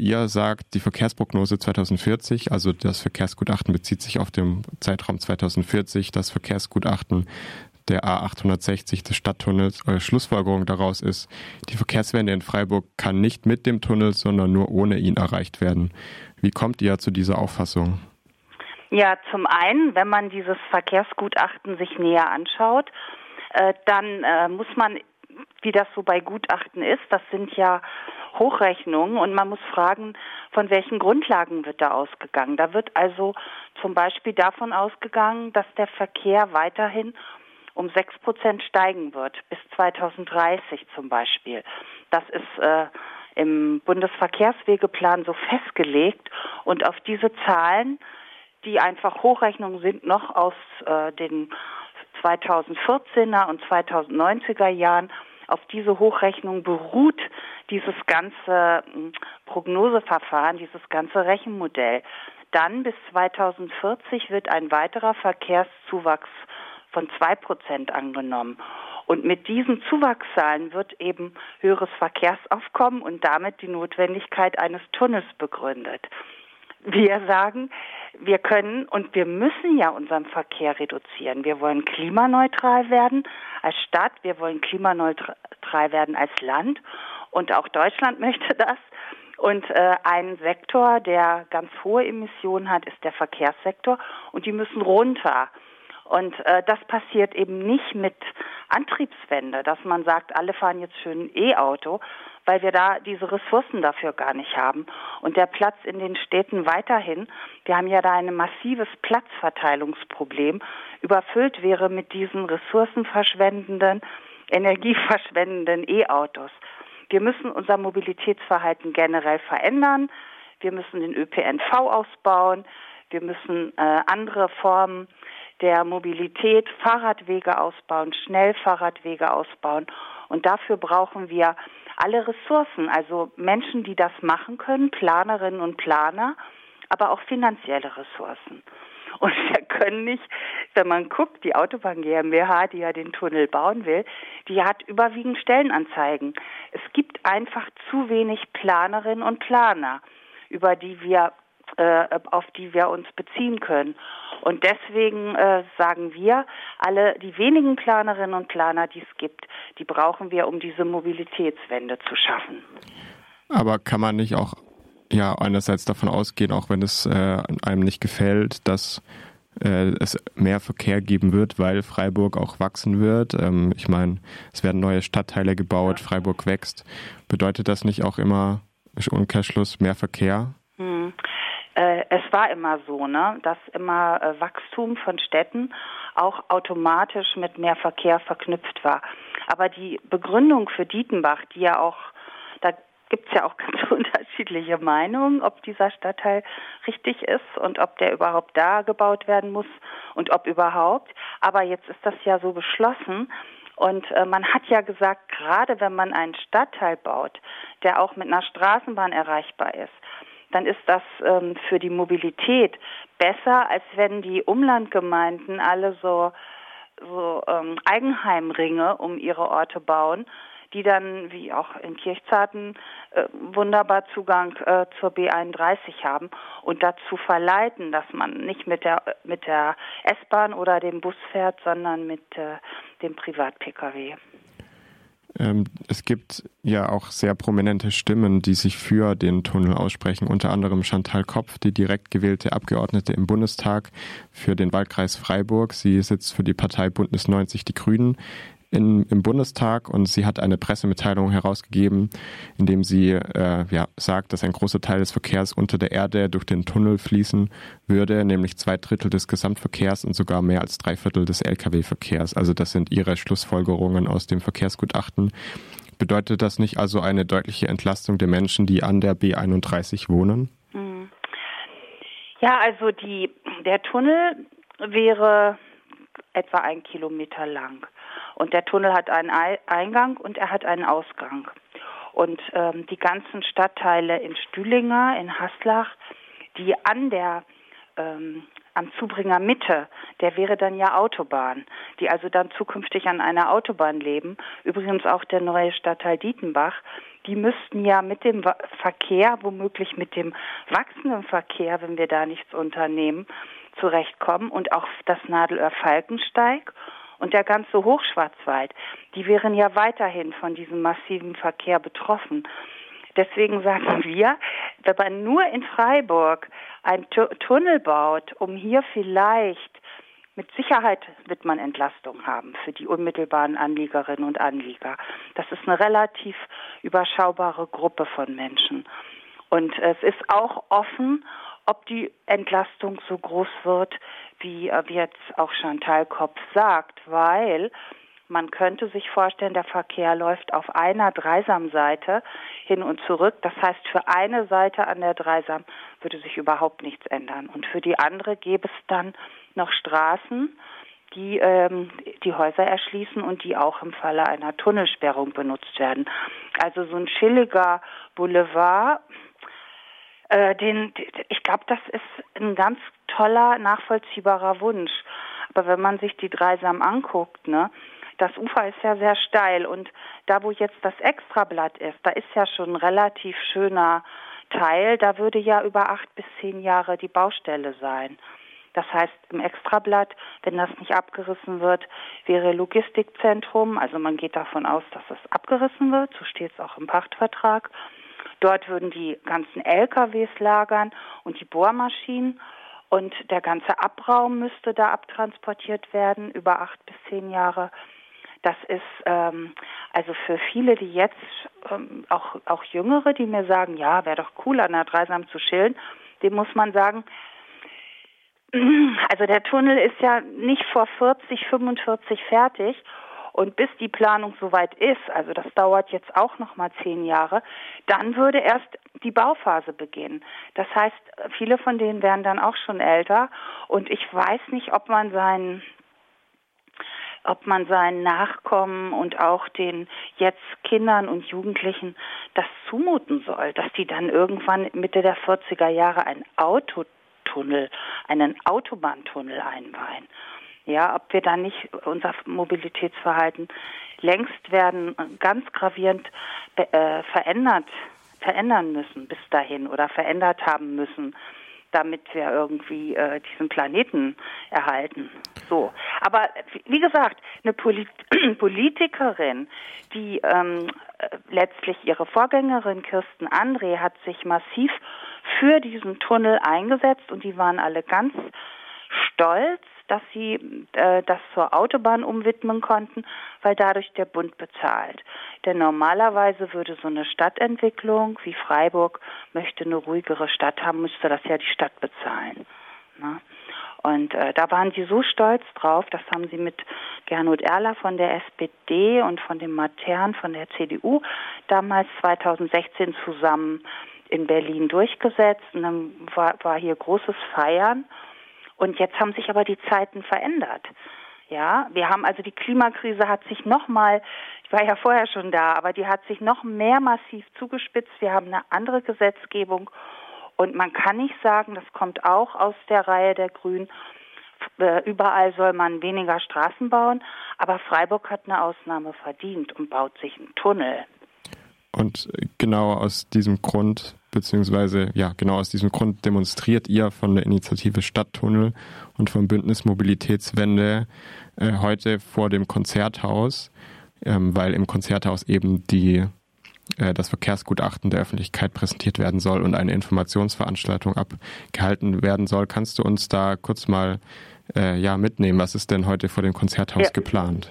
Ihr sagt, die Verkehrsprognose 2040, also das Verkehrsgutachten bezieht sich auf den Zeitraum 2040. Das Verkehrsgutachten der A860 des Stadttunnels. Eure Schlussfolgerung daraus ist, die Verkehrswende in Freiburg kann nicht mit dem Tunnel, sondern nur ohne ihn erreicht werden. Wie kommt ihr zu dieser Auffassung? Ja, zum einen, wenn man dieses Verkehrsgutachten sich näher anschaut, äh, dann äh, muss man, wie das so bei Gutachten ist, das sind ja Hochrechnungen und man muss fragen, von welchen Grundlagen wird da ausgegangen. Da wird also zum Beispiel davon ausgegangen, dass der Verkehr weiterhin um sechs Prozent steigen wird, bis 2030 zum Beispiel. Das ist äh, im Bundesverkehrswegeplan so festgelegt und auf diese Zahlen, die einfach Hochrechnungen sind, noch aus äh, den 2014er und 2090er Jahren, auf diese Hochrechnung beruht dieses ganze hm, Prognoseverfahren, dieses ganze Rechenmodell. Dann bis 2040 wird ein weiterer Verkehrszuwachs von zwei Prozent angenommen. Und mit diesen Zuwachszahlen wird eben höheres Verkehrsaufkommen und damit die Notwendigkeit eines Tunnels begründet. Wir sagen, wir können und wir müssen ja unseren Verkehr reduzieren. Wir wollen klimaneutral werden als Stadt, wir wollen klimaneutral werden als Land und auch Deutschland möchte das. Und äh, ein Sektor, der ganz hohe Emissionen hat, ist der Verkehrssektor und die müssen runter. Und äh, das passiert eben nicht mit Antriebswende, dass man sagt, alle fahren jetzt schön E-Auto, weil wir da diese Ressourcen dafür gar nicht haben. Und der Platz in den Städten weiterhin, wir haben ja da ein massives Platzverteilungsproblem, überfüllt wäre mit diesen ressourcenverschwendenden, energieverschwendenden E-Autos. Wir müssen unser Mobilitätsverhalten generell verändern. Wir müssen den ÖPNV ausbauen. Wir müssen äh, andere Formen der Mobilität Fahrradwege ausbauen, Schnellfahrradwege ausbauen. Und dafür brauchen wir alle Ressourcen, also Menschen, die das machen können, Planerinnen und Planer, aber auch finanzielle Ressourcen. Und wir können nicht, wenn man guckt, die Autobahn GmbH, die ja den Tunnel bauen will, die hat überwiegend Stellenanzeigen. Es gibt einfach zu wenig Planerinnen und Planer, über die wir äh, auf die wir uns beziehen können. Und deswegen äh, sagen wir, alle die wenigen Planerinnen und Planer, die es gibt, die brauchen wir, um diese Mobilitätswende zu schaffen. Aber kann man nicht auch ja einerseits davon ausgehen, auch wenn es äh, einem nicht gefällt, dass äh, es mehr Verkehr geben wird, weil Freiburg auch wachsen wird. Ähm, ich meine, es werden neue Stadtteile gebaut, Freiburg wächst. Bedeutet das nicht auch immer Umkehrschluss mehr Verkehr? Äh, es war immer so, ne, dass immer äh, Wachstum von Städten auch automatisch mit mehr Verkehr verknüpft war. Aber die Begründung für Dietenbach, die ja auch, da gibt es ja auch ganz unterschiedliche Meinungen, ob dieser Stadtteil richtig ist und ob der überhaupt da gebaut werden muss und ob überhaupt. Aber jetzt ist das ja so beschlossen. Und äh, man hat ja gesagt, gerade wenn man einen Stadtteil baut, der auch mit einer Straßenbahn erreichbar ist, dann ist das ähm, für die Mobilität besser, als wenn die Umlandgemeinden alle so, so ähm, Eigenheimringe um ihre Orte bauen, die dann, wie auch in Kirchzarten, äh, wunderbar Zugang äh, zur B31 haben und dazu verleiten, dass man nicht mit der, mit der S-Bahn oder dem Bus fährt, sondern mit äh, dem Privat-Pkw. Ähm, es gibt ja auch sehr prominente Stimmen, die sich für den Tunnel aussprechen, unter anderem Chantal Kopf, die direkt gewählte Abgeordnete im Bundestag für den Wahlkreis Freiburg. Sie sitzt für die Partei Bündnis 90 Die Grünen in, im Bundestag und sie hat eine Pressemitteilung herausgegeben, in dem sie äh, ja, sagt, dass ein großer Teil des Verkehrs unter der Erde durch den Tunnel fließen würde, nämlich zwei Drittel des Gesamtverkehrs und sogar mehr als drei Viertel des Lkw-Verkehrs. Also das sind ihre Schlussfolgerungen aus dem Verkehrsgutachten. Bedeutet das nicht also eine deutliche Entlastung der Menschen, die an der B31 wohnen? Hm. Ja, also die, der Tunnel wäre etwa ein Kilometer lang. Und der Tunnel hat einen Eingang und er hat einen Ausgang. Und ähm, die ganzen Stadtteile in Stühlinger, in Haslach, die an der ähm, am Zubringer Mitte, der wäre dann ja Autobahn, die also dann zukünftig an einer Autobahn leben. Übrigens auch der neue Stadtteil Dietenbach. Die müssten ja mit dem Verkehr, womöglich mit dem wachsenden Verkehr, wenn wir da nichts unternehmen, zurechtkommen und auch das Nadelöhr Falkensteig und der ganze Hochschwarzwald, die wären ja weiterhin von diesem massiven Verkehr betroffen. Deswegen sagen wir, wenn man nur in Freiburg einen Tunnel baut, um hier vielleicht mit Sicherheit wird man Entlastung haben für die unmittelbaren Anliegerinnen und Anlieger. Das ist eine relativ überschaubare Gruppe von Menschen. Und es ist auch offen, ob die Entlastung so groß wird, wie jetzt auch Chantal Kopf sagt, weil man könnte sich vorstellen, der Verkehr läuft auf einer Dreisamseite hin und zurück. Das heißt, für eine Seite an der Dreisam würde sich überhaupt nichts ändern. Und für die andere gäbe es dann noch Straßen, die ähm, die Häuser erschließen und die auch im Falle einer Tunnelsperrung benutzt werden. Also so ein chilliger Boulevard, äh, den, ich glaube, das ist ein ganz toller, nachvollziehbarer Wunsch. Aber wenn man sich die Dreisam anguckt, ne, das Ufer ist ja sehr steil und da, wo jetzt das Extrablatt ist, da ist ja schon ein relativ schöner Teil. Da würde ja über acht bis zehn Jahre die Baustelle sein. Das heißt, im Extrablatt, wenn das nicht abgerissen wird, wäre Logistikzentrum. Also man geht davon aus, dass es abgerissen wird. So steht es auch im Pachtvertrag. Dort würden die ganzen LKWs lagern und die Bohrmaschinen. Und der ganze Abraum müsste da abtransportiert werden über acht bis zehn Jahre. Das ist ähm, also für viele, die jetzt ähm, auch auch Jüngere, die mir sagen, ja, wäre doch cool, an der Dreisam zu chillen, dem muss man sagen, also der Tunnel ist ja nicht vor 40, 45 fertig und bis die Planung soweit ist, also das dauert jetzt auch noch mal zehn Jahre, dann würde erst die Bauphase beginnen. Das heißt, viele von denen wären dann auch schon älter und ich weiß nicht, ob man seinen ob man seinen Nachkommen und auch den jetzt Kindern und Jugendlichen das zumuten soll, dass die dann irgendwann Mitte der 40er Jahre einen Autotunnel, einen Autobahntunnel einweihen. Ja, ob wir da nicht unser Mobilitätsverhalten längst werden ganz gravierend äh, verändert, verändern müssen bis dahin oder verändert haben müssen damit wir irgendwie äh, diesen Planeten erhalten. So, aber wie gesagt, eine Polit Politikerin, die ähm, äh, letztlich ihre Vorgängerin Kirsten André hat sich massiv für diesen Tunnel eingesetzt und die waren alle ganz stolz dass sie äh, das zur Autobahn umwidmen konnten, weil dadurch der Bund bezahlt. Denn normalerweise würde so eine Stadtentwicklung wie Freiburg möchte eine ruhigere Stadt haben, müsste das ja die Stadt bezahlen. Ne? Und äh, da waren sie so stolz drauf, das haben sie mit Gernot Erler von der SPD und von dem Matern von der CDU damals 2016 zusammen in Berlin durchgesetzt. Und dann war, war hier großes Feiern. Und jetzt haben sich aber die Zeiten verändert. Ja, wir haben also die Klimakrise hat sich nochmal, ich war ja vorher schon da, aber die hat sich noch mehr massiv zugespitzt. Wir haben eine andere Gesetzgebung und man kann nicht sagen, das kommt auch aus der Reihe der Grünen. Äh, überall soll man weniger Straßen bauen, aber Freiburg hat eine Ausnahme verdient und baut sich einen Tunnel. Und genau aus diesem Grund, beziehungsweise ja, genau aus diesem Grund demonstriert ihr von der Initiative Stadttunnel und vom Bündnis Mobilitätswende äh, heute vor dem Konzerthaus, ähm, weil im Konzerthaus eben die äh, das Verkehrsgutachten der Öffentlichkeit präsentiert werden soll und eine Informationsveranstaltung abgehalten werden soll. Kannst du uns da kurz mal äh, ja mitnehmen? Was ist denn heute vor dem Konzerthaus ja. geplant?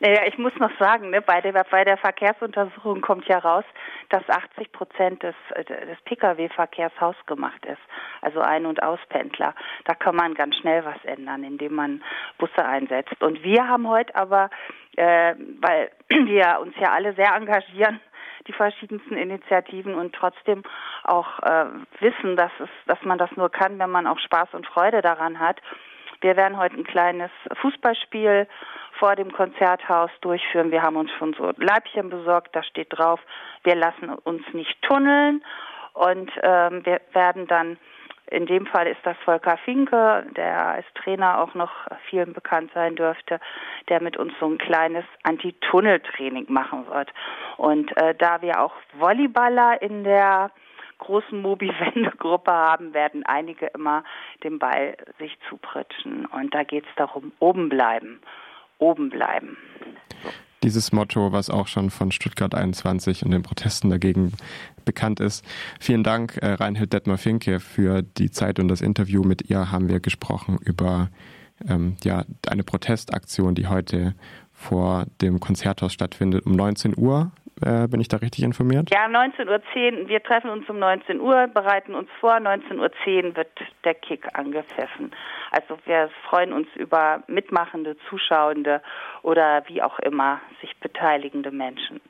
Naja, ich muss noch sagen, ne, bei, der, bei der Verkehrsuntersuchung kommt ja raus, dass 80 Prozent des, des Pkw-Verkehrs hausgemacht ist, also Ein- und Auspendler. Da kann man ganz schnell was ändern, indem man Busse einsetzt. Und wir haben heute aber, äh, weil wir uns ja alle sehr engagieren, die verschiedensten Initiativen und trotzdem auch äh, wissen, dass es, dass man das nur kann, wenn man auch Spaß und Freude daran hat. Wir werden heute ein kleines Fußballspiel vor dem Konzerthaus durchführen. Wir haben uns schon so Leibchen besorgt, da steht drauf, wir lassen uns nicht tunneln und ähm, wir werden dann In dem Fall ist das Volker Finke, der als Trainer auch noch vielen bekannt sein dürfte, der mit uns so ein kleines Anti-Tunnel-Training machen wird. Und äh, da wir auch Volleyballer in der großen Mobi-Wendegruppe haben, werden einige immer den Ball sich zupritschen. Und da geht es darum, oben bleiben, oben bleiben. Dieses Motto, was auch schon von Stuttgart 21 und den Protesten dagegen bekannt ist. Vielen Dank, äh, Reinhild Detmer-Finke, für die Zeit und das Interview. Mit ihr haben wir gesprochen über ähm, ja, eine Protestaktion, die heute vor dem Konzerthaus stattfindet um 19 Uhr. Äh, bin ich da richtig informiert? Ja, 19.10 Uhr. Wir treffen uns um 19 Uhr, bereiten uns vor. 19.10 Uhr wird der Kick angepfiffen. Also wir freuen uns über mitmachende, Zuschauende oder wie auch immer sich beteiligende Menschen.